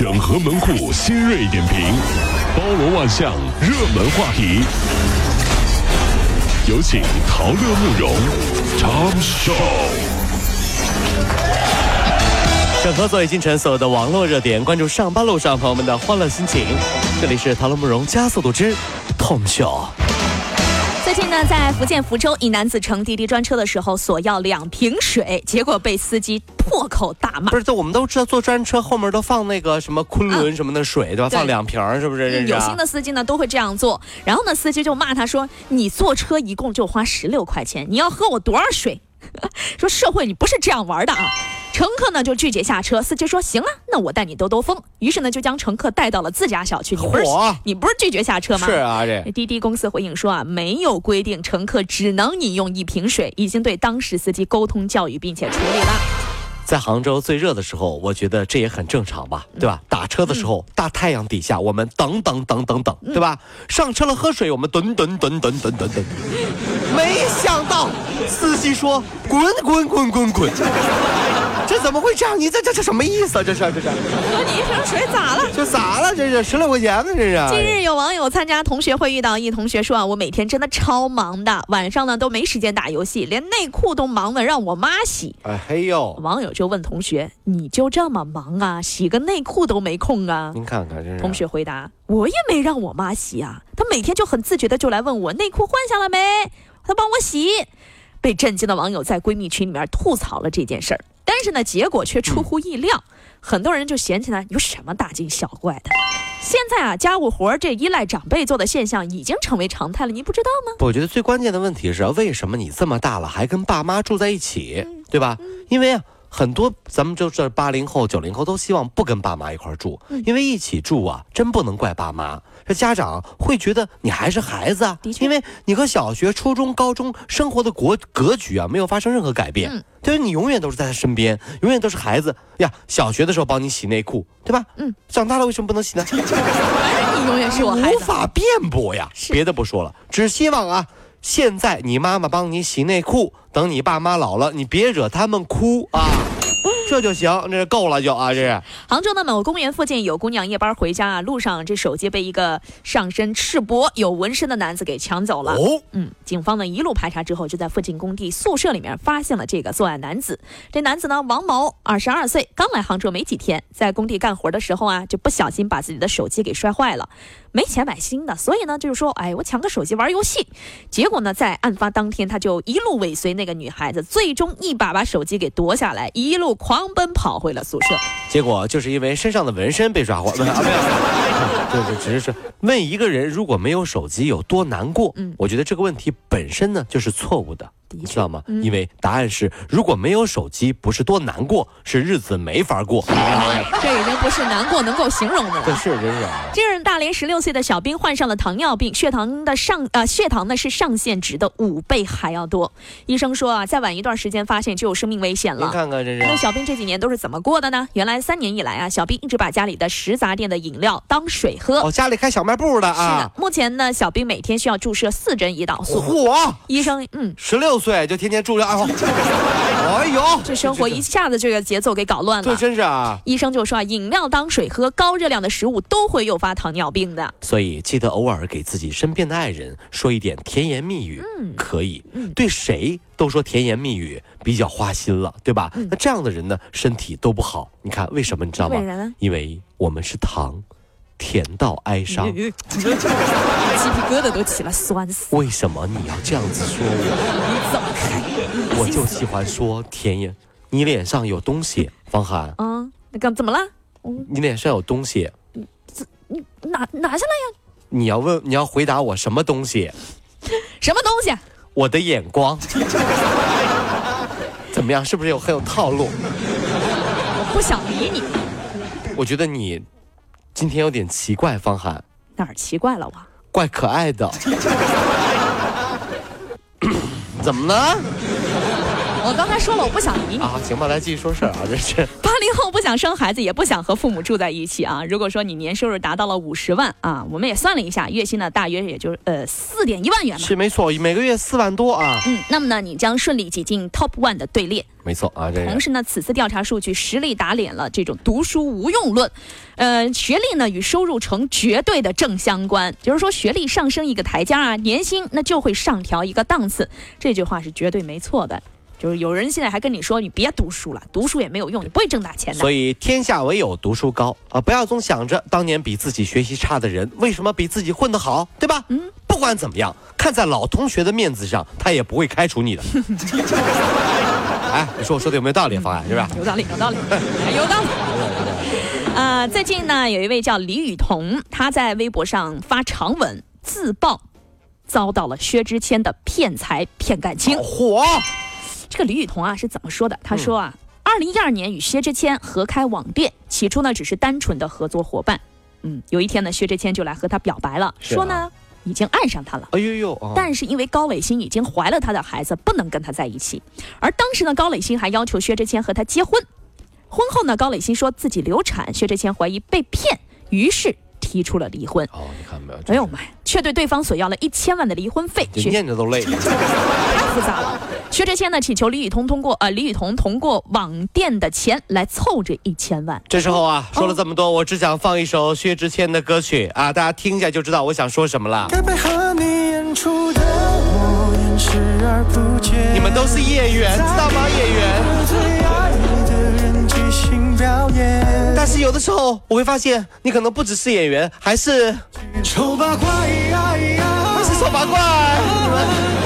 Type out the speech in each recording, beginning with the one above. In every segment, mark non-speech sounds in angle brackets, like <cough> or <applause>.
整合门户新锐点评，包罗万象，热门话题。有请陶乐慕容长寿。整合最近城所有的网络热点，关注上班路上朋友们的欢乐心情。这里是陶乐慕容加速度之 Tom Show。最近呢，在福建福州，一男子乘滴滴专车的时候索要两瓶水，结果被司机破口大骂不。是，这我们都知道，坐专车后面都放那个什么昆仑什么的水，对吧？放两瓶儿，是不是？有心的司机呢都会这样做，然后呢，司机就骂他说：“你坐车一共就花十六块钱，你要喝我多少水？” <laughs> 说社会你不是这样玩的啊！乘客呢就拒绝下车，司机说：“行啊，那我带你兜兜风。”于是呢就将乘客带到了自家小区。你不是你不是拒绝下车吗？是啊，这滴滴公司回应说啊，没有规定乘客只能饮用一瓶水，已经对当事司机沟通教育，并且处理了。在杭州最热的时候，我觉得这也很正常吧，对吧？打车的时候，大太阳底下，我们等等等等等，对吧？上车了喝水，我们等等等等等等等。没想到司机说滚滚滚滚滚，这怎么会这样？你这这这什么意思啊？这是这是喝你一瓶水咋了？这咋了？这是十六块钱呢！这是。近日有网友参加同学会，遇到一同学说啊，我每天真的超忙的，晚上呢都没时间打游戏，连内裤都忙的让我妈洗。哎嘿呦，网友就问同学：“你就这么忙啊？洗个内裤都没空啊您看看这？”是。同学回答：“我也没让我妈洗啊，她每天就很自觉的就来问我内裤换下了没，她帮我洗。”被震惊的网友在闺蜜群里面吐槽了这件事儿，但是呢，结果却出乎意料，很多人就嫌弃他有什么大惊小怪的。现在啊，家务活儿这依赖长辈做的现象已经成为常态了，你不知道吗？我觉得最关键的问题是，为什么你这么大了还跟爸妈住在一起，对吧？因为啊，很多咱们就是八零后、九零后都希望不跟爸妈一块住，因为一起住啊，真不能怪爸妈。这家长会觉得你还是孩子因为你和小学、初中、高中生活的国格局啊没有发生任何改变，嗯对你永远都是在他身边，永远都是孩子呀。小学的时候帮你洗内裤，对吧？嗯，长大了为什么不能洗呢？<laughs> 你永远是我孩子。无法辩驳呀。是别的不说了，只希望啊，现在你妈妈帮你洗内裤，等你爸妈老了，你别惹他们哭啊，<laughs> 这就行，这够了就啊，这是。杭州的某公园附近有姑娘夜班回家啊，路上这手机被一个上身赤膊、有纹身的男子给抢走了。哦，嗯，警方呢一路排查之后，就在附近工地宿舍里面发现了这个作案男子。这男子呢，王某，二十二岁，刚来杭州没几天，在工地干活的时候啊，就不小心把自己的手机给摔坏了，没钱买新的，所以呢，就是说，哎，我抢个手机玩游戏。结果呢，在案发当天，他就一路尾随那个女孩子，最终一把把手机给夺下来，一路狂奔跑回了宿舍。结果就是因为身上的纹身被抓获，没有啊，没有，就是只是说问一个人如果没有手机有多难过，嗯我觉得这个问题本身呢就是错误的。你知道吗？嗯因为答案是，如果没有手机，不是多难过，是日子没法过。这已经不是难过能够形容的了。这是真是啊。近日，大连十六岁的小兵患上了糖尿病，血糖的上呃血糖呢是上限值的五倍还要多。医生说啊，再晚一段时间发现就有生命危险了。看看这是。那小兵这几年都是怎么过的呢？原来三年以来啊，小兵一直把家里的食杂店的饮料当水喝。哦，家里开小卖部的啊是的，，目前呢，小兵每天需要注射四针胰岛素。嚯，医生，嗯，十六岁就天天住着，哎呦，哎呦，<laughs> 这生活一下子这个节奏给搞乱了这了。真是啊。医生就说啊，饮料当水喝，高热量的食物都会诱发糖尿病的。所以记得偶尔给自己身边的爱人说一点甜言蜜语，嗯可以，对谁都说甜言蜜语比较花心了，对吧？那这样的人呢，身体都不好。你看为什么？你知道吗？因为我们是糖，甜到哀伤。<laughs> 鸡皮疙瘩都起了，酸死！为什么你要这样子说我？你怎么看？我就喜欢说甜言。你脸上有东西，方涵，嗯，那个怎么了？你脸上有东西，你拿拿下来呀？你要问，你要回答我什么东西？什么东西？我的眼光。<laughs> 怎么样？是不是有很有套路？我不想理你，我觉得你今天有点奇怪，方涵，哪儿奇怪了我？怪可爱的。<laughs> 怎么了？我刚才说了，我不想理你。啊，行吧，来继续说事儿啊，这是八零后不想生孩子，也不想和父母住在一起啊。如果说你年收入达到了五十万啊，我们也算了一下，月薪呢大约也就呃四点一万元吧。是没错，每个月四万多啊。嗯，那么呢，你将顺利挤进 Top One 的队列。没错啊，这同时呢，此次调查数据实力打脸了这种读书无用论。呃，学历呢与收入成绝对的正相关，就是说学历上升一个台阶啊，年薪那就会上调一个档次。这句话是绝对没错的。就是有人现在还跟你说，你别读书了，读书也没有用，你不会挣大钱的。所以天下唯有读书高啊！不要总想着当年比自己学习差的人为什么比自己混得好，对吧？嗯，不管怎么样，看在老同学的面子上，他也不会开除你的。<laughs> 哎，你说我说的有没有道理？方案是吧？有道理，有道理，有道理。呃，最近呢，有一位叫李雨桐，他在微博上发长文自曝，遭到了薛之谦的骗财骗感情。火！这个李雨桐啊是怎么说的？他说啊，二零一二年与薛之谦合开网店，起初呢只是单纯的合作伙伴。嗯，有一天呢，薛之谦就来和他表白了，说呢已经爱上他了。哎呦呦！但是因为高磊鑫已经怀了他的孩子，不能跟他在一起。而当时呢，高磊鑫还要求薛之谦和他结婚。婚后呢，高磊鑫说自己流产，薛之谦怀疑被骗，于是。提出了离婚哦，你看没有？哎呦妈呀，却对对方索要了一千万的离婚费，念着都累，太 <laughs> 复杂了。薛之谦呢，请求李雨桐通过呃李雨桐通过网店的钱来凑这一千万。这时候啊，说了这么多，我只想放一首薛之谦的歌曲啊，大家听一下就知道我想说什么了。你们都是演员，知道吗？演员。但是有的时候我会发现，你可能不只是演员，还是丑八怪，还是丑八怪。行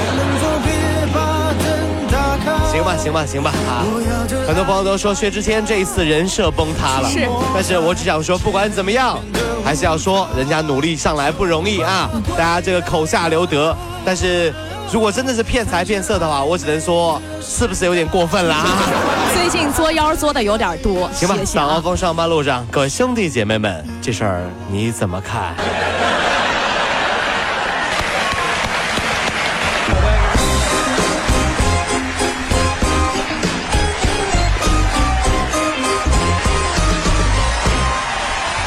吧，行吧，行吧啊！很多朋友都说薛之谦这一次人设崩塌了，是。但是我只想说，不管怎么样，还是要说人家努力上来不容易啊！大家这个口下留德，但是。如果真的是骗财骗色的话，我只能说是不是有点过分了啊？<laughs> 最近作妖作的有点多。行吧，早高峰上班路上，各位兄弟姐妹们，这事儿你怎么看？